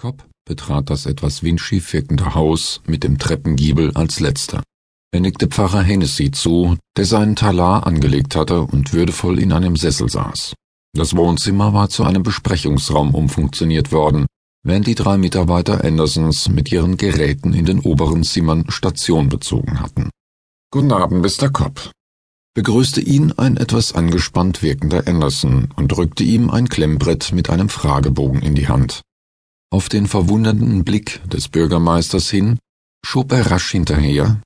Cobb betrat das etwas windschief wirkende Haus mit dem Treppengiebel als letzter. Er nickte Pfarrer Hennessy zu, der seinen Talar angelegt hatte und würdevoll in einem Sessel saß. Das Wohnzimmer war zu einem Besprechungsraum umfunktioniert worden, während die drei Mitarbeiter Andersons mit ihren Geräten in den oberen Zimmern Station bezogen hatten. Guten Abend, Mr. Cobb, begrüßte ihn ein etwas angespannt wirkender Anderson und drückte ihm ein Klemmbrett mit einem Fragebogen in die Hand. Auf den verwundernden Blick des Bürgermeisters hin schob er rasch hinterher.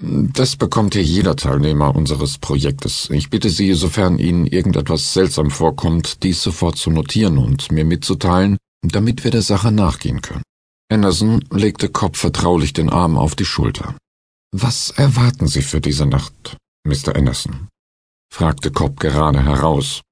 Das bekommt hier jeder Teilnehmer unseres Projektes. Ich bitte Sie, sofern Ihnen irgendetwas seltsam vorkommt, dies sofort zu notieren und mir mitzuteilen, damit wir der Sache nachgehen können. Anderson legte Kopf vertraulich den Arm auf die Schulter. Was erwarten Sie für diese Nacht, Mr. Anderson? fragte Cobb gerade heraus.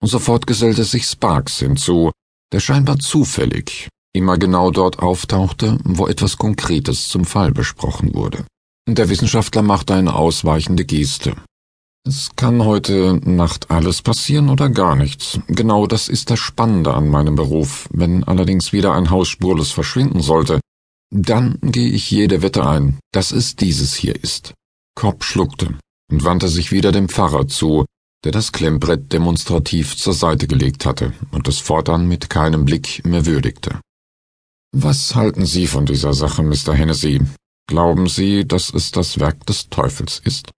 Und sofort gesellte sich Sparks hinzu, der scheinbar zufällig immer genau dort auftauchte, wo etwas Konkretes zum Fall besprochen wurde. Der Wissenschaftler machte eine ausweichende Geste. Es kann heute Nacht alles passieren oder gar nichts. Genau das ist das Spannende an meinem Beruf. Wenn allerdings wieder ein Haus spurlos verschwinden sollte, dann gehe ich jede Wette ein, dass es dieses hier ist. Cobb schluckte und wandte sich wieder dem Pfarrer zu, der das Klemmbrett demonstrativ zur Seite gelegt hatte und es fortan mit keinem Blick mehr würdigte. Was halten Sie von dieser Sache, Mr. Hennessy? Glauben Sie, dass es das Werk des Teufels ist?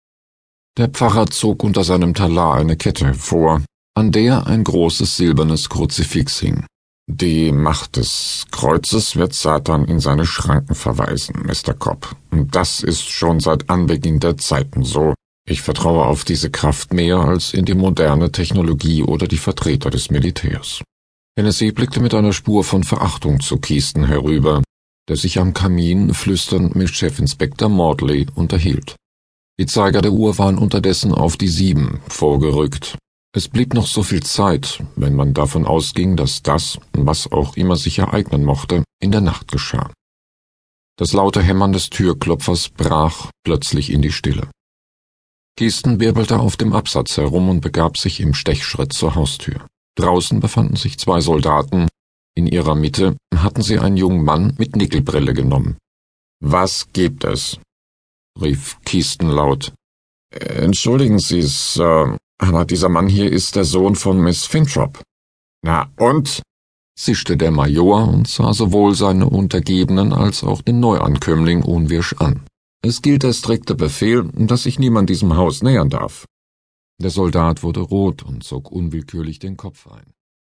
Der Pfarrer zog unter seinem Talar eine Kette vor, an der ein großes silbernes Kruzifix hing. Die Macht des Kreuzes wird Satan in seine Schranken verweisen, Mr. Cobb. Und das ist schon seit Anbeginn der Zeiten so, ich vertraue auf diese Kraft mehr als in die moderne Technologie oder die Vertreter des Militärs. Hennessy blickte mit einer Spur von Verachtung zu Kiesten herüber, der sich am Kamin flüsternd mit Chefinspektor Maudley unterhielt. Die Zeiger der Uhr waren unterdessen auf die sieben vorgerückt. Es blieb noch so viel Zeit, wenn man davon ausging, dass das, was auch immer sich ereignen mochte, in der Nacht geschah. Das laute Hämmern des Türklopfers brach plötzlich in die Stille. Kiesten wirbelte auf dem Absatz herum und begab sich im Stechschritt zur Haustür. Draußen befanden sich zwei Soldaten. In ihrer Mitte hatten sie einen jungen Mann mit Nickelbrille genommen. Was gibt es? rief Kiesten laut. Entschuldigen Sie, Sir, aber dieser Mann hier ist der Sohn von Miss Fintrop. Na und? zischte der Major und sah sowohl seine Untergebenen als auch den Neuankömmling unwirsch an. Es gilt der strikte Befehl, dass sich niemand diesem Haus nähern darf. Der Soldat wurde rot und zog unwillkürlich den Kopf ein.